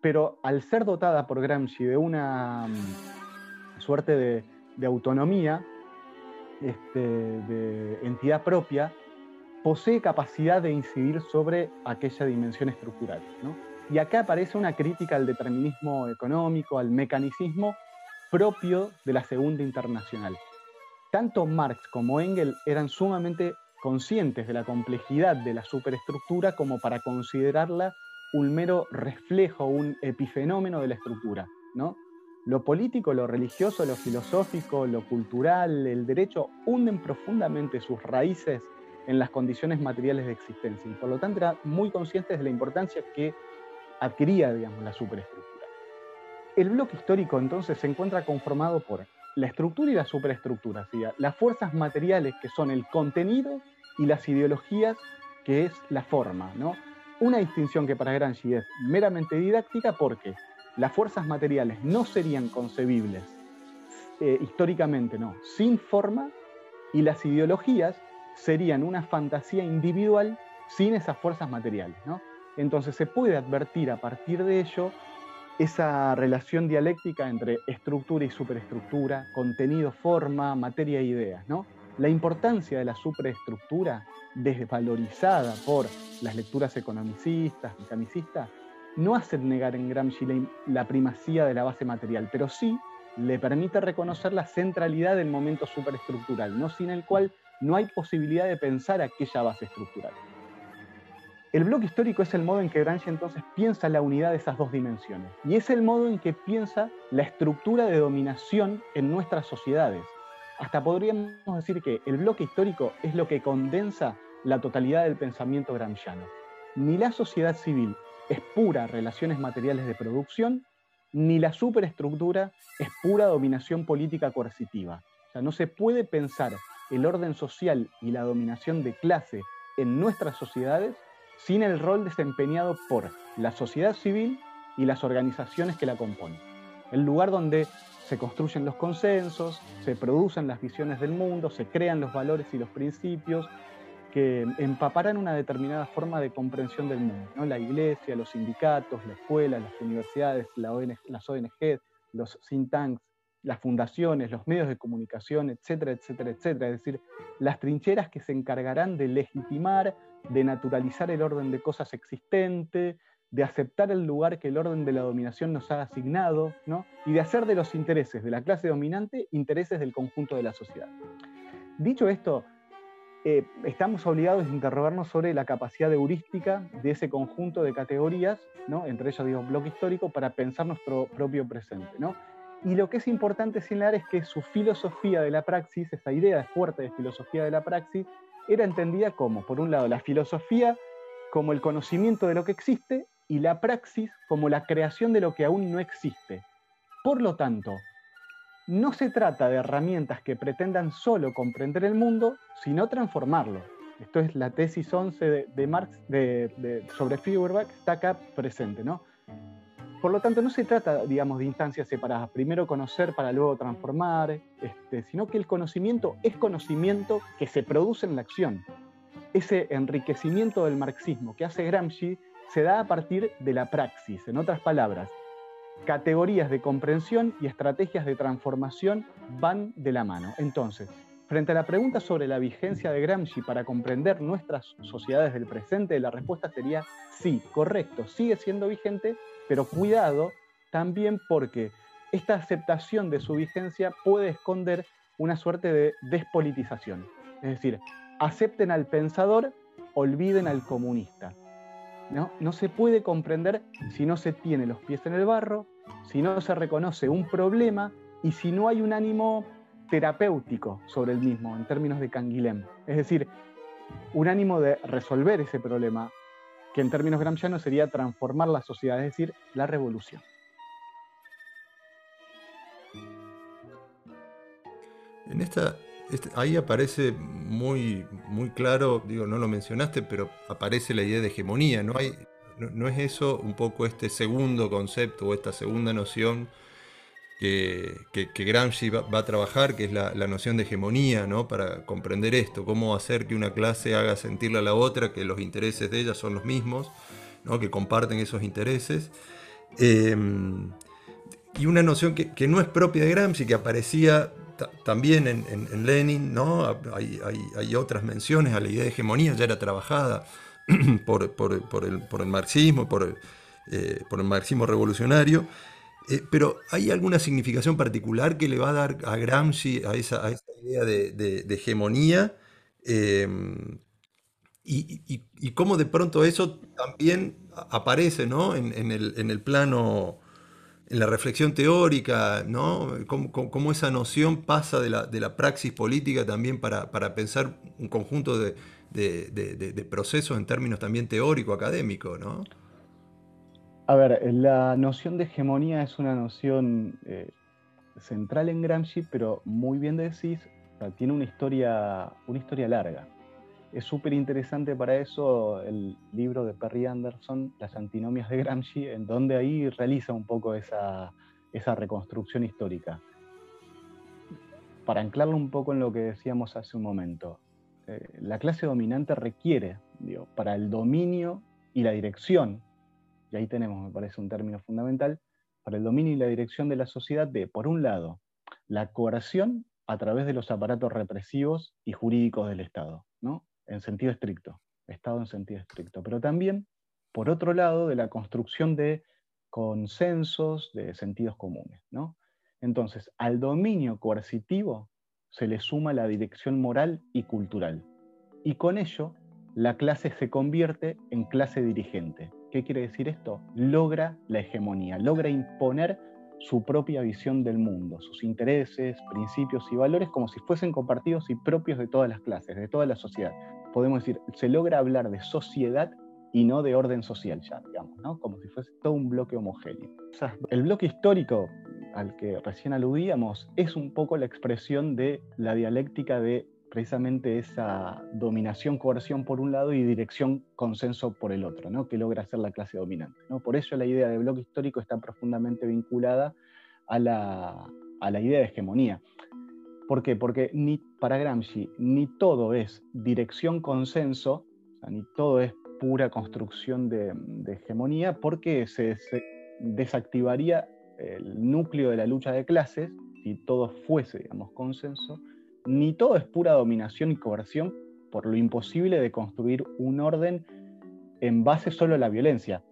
pero al ser dotada por Gramsci de una mm, suerte de, autonomía, este, de entidad propia, posee capacidad de incidir sobre aquella dimensión estructural. Y acá aparece una crítica al determinismo económico, al mecanicismo propio de la Segunda Internacional. Tanto Marx como Engels eran sumamente conscientes de la complejidad de la superestructura como para considerarla un mero reflejo, un epifenómeno de la estructura. ¿no? Lo político, lo religioso, lo filosófico, lo cultural, el derecho hunden profundamente sus raíces en las condiciones materiales de existencia y por lo tanto eran muy conscientes de la importancia que adquiría digamos, la superestructura. El bloque histórico entonces se encuentra conformado por la estructura y la superestructura, las fuerzas materiales que son el contenido y las ideologías que es la forma. ¿no? Una distinción que para Gramsci es meramente didáctica porque las fuerzas materiales no serían concebibles eh, históricamente, no, sin forma, y las ideologías serían una fantasía individual sin esas fuerzas materiales. Entonces se puede advertir a partir de ello esa relación dialéctica entre estructura y superestructura, contenido, forma, materia e ideas. ¿no? La importancia de la superestructura, desvalorizada por las lecturas economicistas, mecanicistas, no hace negar en Gramsci la primacía de la base material, pero sí le permite reconocer la centralidad del momento superestructural, ¿no? sin el cual no hay posibilidad de pensar aquella base estructural. El bloque histórico es el modo en que Gramsci entonces piensa la unidad de esas dos dimensiones y es el modo en que piensa la estructura de dominación en nuestras sociedades. Hasta podríamos decir que el bloque histórico es lo que condensa la totalidad del pensamiento gramsciano. Ni la sociedad civil es pura relaciones materiales de producción, ni la superestructura es pura dominación política coercitiva. O sea, no se puede pensar el orden social y la dominación de clase en nuestras sociedades sin el rol desempeñado por la sociedad civil y las organizaciones que la componen. El lugar donde se construyen los consensos, se producen las visiones del mundo, se crean los valores y los principios que empaparán una determinada forma de comprensión del mundo. La iglesia, los sindicatos, la escuela, las universidades, las ONG, los think tanks, las fundaciones, los medios de comunicación, etcétera, etcétera, etcétera. Es decir, las trincheras que se encargarán de legitimar, de naturalizar el orden de cosas existente, de aceptar el lugar que el orden de la dominación nos ha asignado, ¿no? y de hacer de los intereses de la clase dominante intereses del conjunto de la sociedad. Dicho esto, eh, estamos obligados a interrogarnos sobre la capacidad heurística de ese conjunto de categorías, ¿no? entre ellos digo bloque histórico, para pensar nuestro propio presente. ¿no? Y lo que es importante señalar es que su filosofía de la praxis, esa idea fuerte de filosofía de la praxis, era entendida como, por un lado, la filosofía como el conocimiento de lo que existe y la praxis como la creación de lo que aún no existe. Por lo tanto, no se trata de herramientas que pretendan solo comprender el mundo, sino transformarlo. Esto es la tesis 11 de, Marx sobre Feuerbach, está acá presente, ¿no? Por lo tanto, no se trata, digamos, de instancias separadas. Primero conocer para luego transformar, este, sino que el conocimiento es conocimiento que se produce en la acción. Ese enriquecimiento del marxismo que hace Gramsci se da a partir de la praxis. En otras palabras, categorías de comprensión y estrategias de transformación van de la mano. Entonces, frente a la pregunta sobre la vigencia de Gramsci para comprender nuestras sociedades del presente, la respuesta sería sí, correcto, sigue siendo vigente, pero cuidado también porque esta aceptación de su vigencia puede esconder una suerte de despolitización. Es decir, acepten al pensador, olviden al comunista. ¿no? no se puede comprender si no se tiene los pies en el barro, si no se reconoce un problema y si no hay un ánimo terapéutico sobre el mismo, en términos de Canguilhem. Es decir, un ánimo de resolver ese problema, que en términos gramscianos sería transformar la sociedad, es decir, la revolución. En esta, este, ahí aparece muy, muy claro, digo, no lo mencionaste, pero aparece la idea de hegemonía, ¿no? Hay, no, es eso un poco este segundo concepto o esta segunda noción que, Gramsci va, a trabajar, que es la, noción de hegemonía, ¿no? Para comprender esto, cómo hacer que una clase haga sentirle a la otra que los intereses de ella son los mismos, ¿no? Que comparten esos intereses. Em, y una noción que, no es propia de Gramsci, que aparecía también en, Lenin, ¿no? Hay, otras menciones a la idea de hegemonía, ya era trabajada por, el, marxismo, eh, por, el marxismo revolucionario. Eh, pero ¿hay alguna significación particular que le va a dar a Gramsci a esa, idea de, hegemonía? Em, y, cómo de pronto eso también aparece en, el, plano, en la reflexión teórica, ¿no? Cómo, esa noción pasa de la, praxis política también para pensar un conjunto de, de, procesos en términos también teórico-académico, ¿no? A ver, la noción de hegemonía es una noción eh, central en Gramsci, pero muy bien decís, tiene una historia, una historia larga. Es súper interesante para eso el libro de Perry Anderson, Las antinomias de Gramsci, en donde ahí realiza un poco esa, esa reconstrucción histórica. Para anclarlo un poco en lo que decíamos hace un momento, eh, la clase dominante requiere, para el dominio y la dirección, y ahí tenemos, me parece, un término fundamental, para el dominio y la dirección de la sociedad de, por un lado, la coerción a través de los aparatos represivos y jurídicos del Estado, ¿no? en sentido estricto, Estado en sentido estricto, pero también, por otro lado, de la construcción de consensos, de sentidos comunes. ¿no? Entonces, al dominio coercitivo se le suma la dirección moral y cultural. Y con ello, la clase se convierte en clase dirigente. ¿Qué quiere decir esto? Logra la hegemonía, logra imponer su propia visión del mundo, sus intereses, principios y valores como si fuesen compartidos y propios de todas las clases, de toda la sociedad. Podemos decir, se logra hablar de sociedad y no de orden social ya, digamos, ¿no? como si fuese todo un bloque homogéneo. el bloque histórico al que recién aludíamos es un poco la expresión de la dialéctica de precisamente esa dominación, coerción por un lado y dirección, consenso por el otro, ¿no? que logra ser la clase dominante. ¿no? Por eso la idea de bloque histórico está profundamente vinculada a la, idea de hegemonía. ¿Por qué? Porque ni, para Gramsci ni todo es dirección, consenso, ni todo es pura construcción de, hegemonía, porque se, se desactivaría el núcleo de la lucha de clases, si todo fuese, digamos, consenso, ni todo es pura dominación y coerción por lo imposible de construir un orden en base solo a la violencia.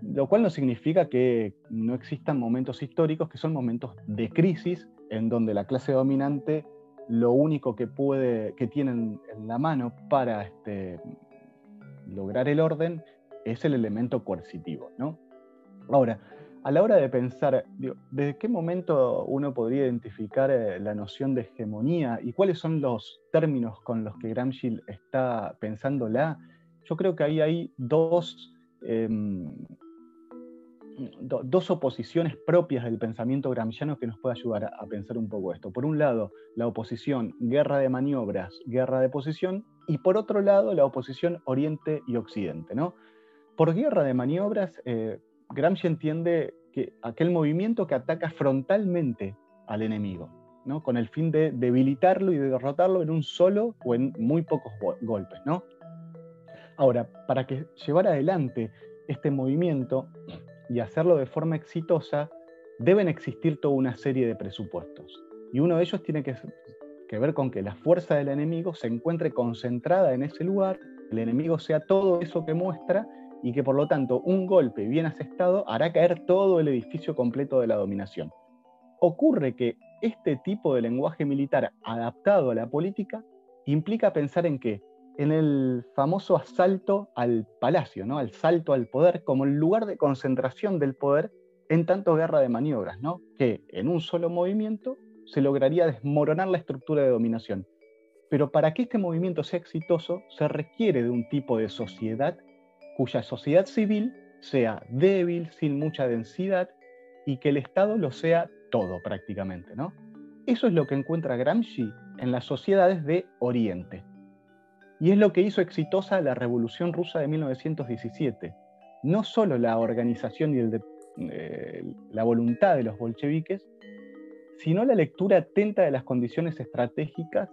Lo cual no significa que no existan momentos históricos que son momentos de crisis en donde la clase dominante lo único que, puede, que tienen en la mano para este, lograr el orden es el elemento coercitivo. ¿no? Ahora, a la hora de pensar, ¿desde qué momento uno podría identificar eh, la noción de hegemonía y cuáles son los términos con los que Gramsci está pensándola? Yo creo que ahí hay dos, em, dos oposiciones propias del pensamiento gramsciano que nos puede ayudar a, pensar un poco esto. Por un lado, la oposición guerra de maniobras, guerra de posición, y por otro lado, la oposición Oriente y Occidente. ¿no? Por guerra de maniobras, eh, Gramsci entiende que aquel movimiento que ataca frontalmente al enemigo, ¿no? con el fin de debilitarlo y de derrotarlo en un solo o en muy pocos golpes. ¿no? Ahora, para que llevar adelante este movimiento y hacerlo de forma exitosa, deben existir toda una serie de presupuestos. Y uno de ellos tiene que, que ver con que la fuerza del enemigo se encuentre concentrada en ese lugar, el enemigo sea todo eso que muestra y que por lo tanto un golpe bien asestado hará caer todo el edificio completo de la dominación. Ocurre que este tipo de lenguaje militar adaptado a la política implica pensar en qué? En el famoso asalto al palacio, ¿no? al salto al poder, como el lugar de concentración del poder en tanto guerra de maniobras, ¿no? que en un solo movimiento se lograría desmoronar la estructura de dominación. Pero para que este movimiento sea exitoso se requiere de un tipo de sociedad cuya sociedad civil sea débil, sin mucha densidad, y que el Estado lo sea todo prácticamente. ¿no? Eso es lo que encuentra Gramsci en las sociedades de Oriente. Y es lo que hizo exitosa la Revolución Rusa de 1917. No solo la organización y eh, la voluntad de los bolcheviques, sino la lectura atenta de las condiciones estratégicas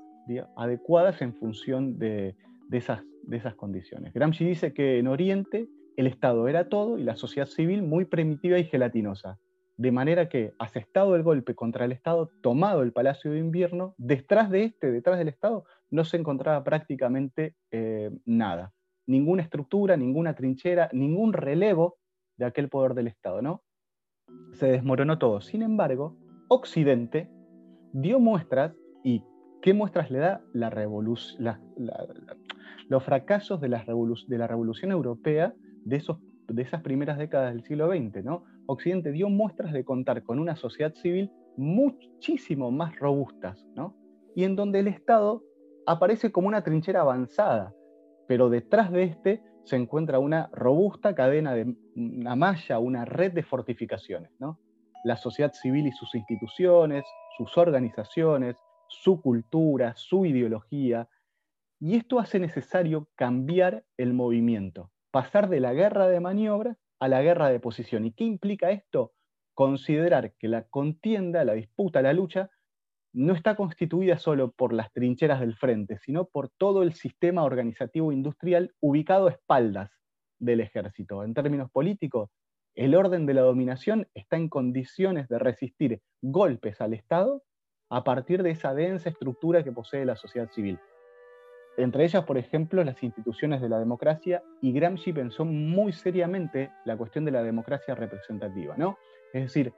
adecuadas en función de, de esas, de esas condiciones. Gramsci dice que en Oriente el Estado era todo y la sociedad civil muy primitiva y gelatinosa, de manera que, asestado el golpe contra el Estado, tomado el Palacio de Invierno, detrás de este, detrás del Estado, no se encontraba prácticamente eh, nada. Ninguna estructura, ninguna trinchera, ningún relevo de aquel poder del Estado, ¿no? Se desmoronó todo. Sin embargo, Occidente dio muestras, y ¿qué muestras le da la, la, los fracasos de la, Revolución Europea de, esas primeras décadas del siglo XX. Occidente dio muestras de contar con una sociedad civil muchísimo más robustas, ¿no? y en donde el Estado aparece como una trinchera avanzada, pero detrás de este se encuentra una robusta cadena de una malla, una red de fortificaciones. La sociedad civil y sus instituciones, sus organizaciones, su cultura, su ideología, y esto hace necesario cambiar el movimiento, pasar de la guerra de maniobra a la guerra de posición. ¿Y qué implica esto? Considerar que la contienda, la disputa, la lucha, no está constituida solo por las trincheras del frente, sino por todo el sistema organizativo industrial ubicado a espaldas del ejército. En términos políticos, el orden de la dominación está en condiciones de resistir golpes al Estado a partir de esa densa estructura que posee la sociedad civil entre ellas, por ejemplo, las instituciones de la democracia, y Gramsci pensó muy seriamente la cuestión de la democracia representativa, ¿no? Es decir,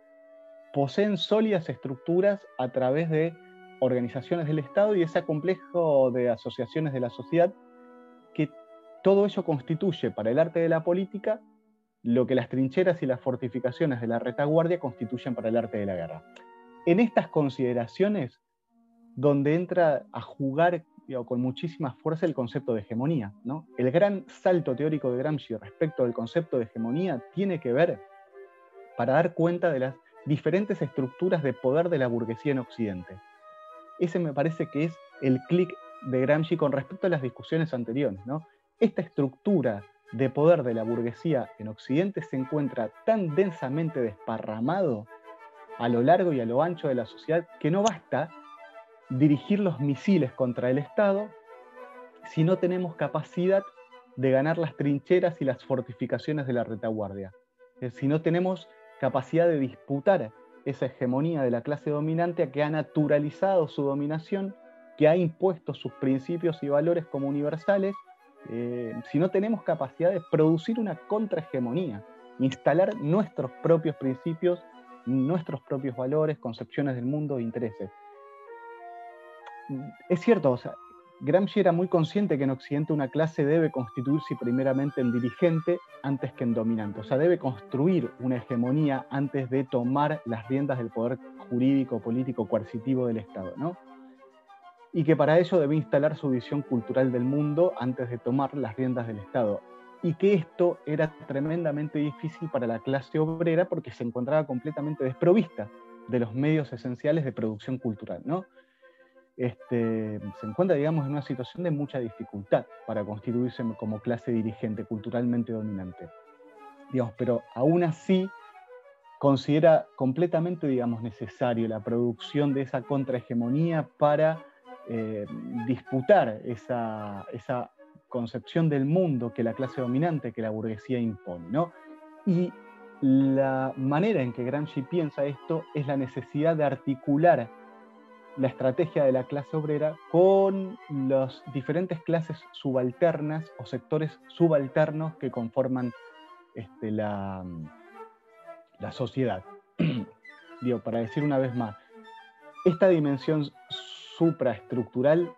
poseen sólidas estructuras a través de organizaciones del Estado y ese complejo de asociaciones de la sociedad, que todo ello constituye para el arte de la política lo que las trincheras y las fortificaciones de la retaguardia constituyen para el arte de la guerra. En estas consideraciones, donde entra a jugar con muchísima fuerza el concepto de hegemonía. ¿no? El gran salto teórico de Gramsci respecto del concepto de hegemonía tiene que ver para dar cuenta de las diferentes estructuras de poder de la burguesía en Occidente. Ese me parece que es el clic de Gramsci con respecto a las discusiones anteriores. Esta estructura de poder de la burguesía en Occidente se encuentra tan densamente desparramado a lo largo y a lo ancho de la sociedad que no basta dirigir los misiles contra el Estado si no tenemos capacidad de ganar las trincheras y las fortificaciones de la retaguardia. Si no tenemos capacidad de disputar esa hegemonía de la clase dominante que ha naturalizado su dominación, que ha impuesto sus principios y valores como universales, eh, si no tenemos capacidad de producir una contrahegemonía, instalar nuestros propios principios, nuestros propios valores, concepciones del mundo e intereses. Es cierto, Gramsci era muy consciente que en Occidente una clase debe constituirse primeramente en dirigente antes que en dominante. O sea, debe construir una hegemonía antes de tomar las riendas del poder jurídico, político, coercitivo del Estado, ¿no? Y que para ello debe instalar su visión cultural del mundo antes de tomar las riendas del Estado. Y que esto era tremendamente difícil para la clase obrera porque se encontraba completamente desprovista de los medios esenciales de producción cultural, ¿no? Este, se encuentra, digamos, en una situación de mucha dificultad para constituirse como clase dirigente culturalmente dominante. Digamos, pero aún así considera completamente, digamos, necesario la producción de esa contrahegemonía para eh, disputar esa, esa, concepción del mundo que la clase dominante, que la burguesía impone. ¿no? Y la manera en que Gramsci piensa esto es la necesidad de articular la estrategia de la clase obrera con las diferentes clases subalternas o sectores subalternos que conforman este, la, la, sociedad. Digo, para decir una vez más, esta dimensión supraestructural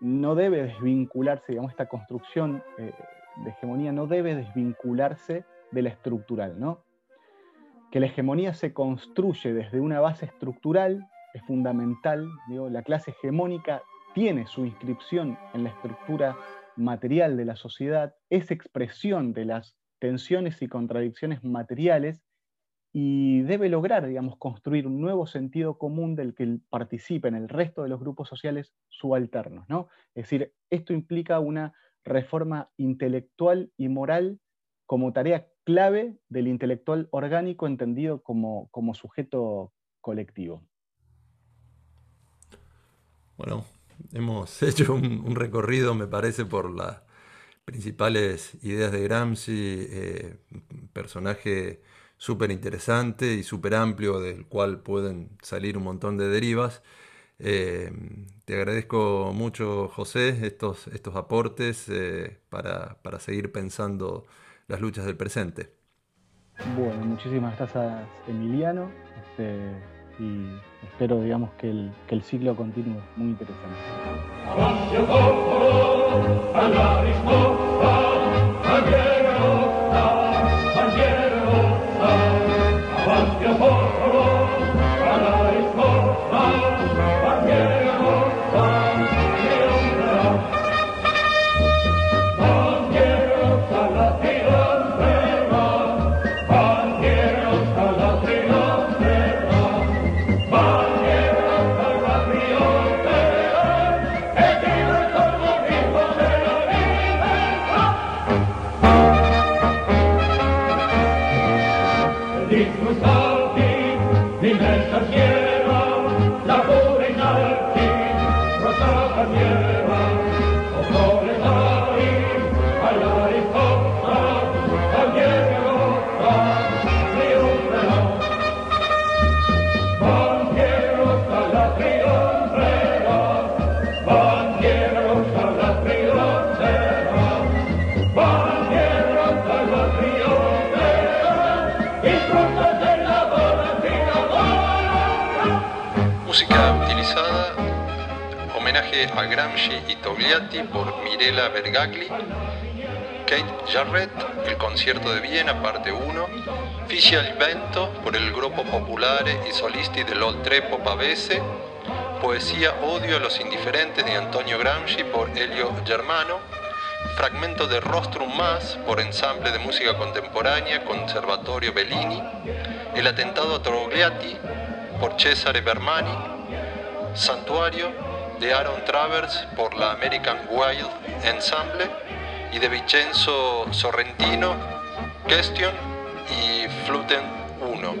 no debe desvincularse, digamos, esta construcción eh, de hegemonía no debe desvincularse de la estructural, ¿no? Que la hegemonía se construye desde una base estructural es fundamental. Digo, la clase hegemónica tiene su inscripción en la estructura material de la sociedad, es expresión de las tensiones y contradicciones materiales y debe lograr, digamos, construir un nuevo sentido común del que participa en el resto de los grupos sociales subalternos. ¿no? Es decir, esto implica una reforma intelectual y moral como tarea clave del intelectual orgánico entendido como, como sujeto colectivo. Bueno, hemos hecho un, recorrido, me parece, por las principales ideas de Gramsci, eh, personaje súper interesante y súper amplio del cual pueden salir un montón de derivas. Eh, te agradezco mucho, José, estos, estos aportes eh, para, para, seguir pensando las luchas del presente. Bueno, muchísimas gracias, Emiliano. Este, y espero, digamos, que el, que el ciclo continúe. Muy interesante. A Gramsci y Togliatti por Mirella Bergagli, Kate Jarrett, El concierto de Viena, parte 1, Fiscia il Vento por el Gruppo Popolare y Solisti dell'Oltrepo Pavese, Poesía Odio a los Indiferentes de Antonio Gramsci por Elio Germano, Fragmento de Rostrum Más por Ensamble de Música Contemporánea Conservatorio Bellini, El Atentado a Togliatti por Cesare Bermani, Santuario de Aaron Travers por la American Wild Ensemble y de Vincenzo Sorrentino, Question y Fluten 1.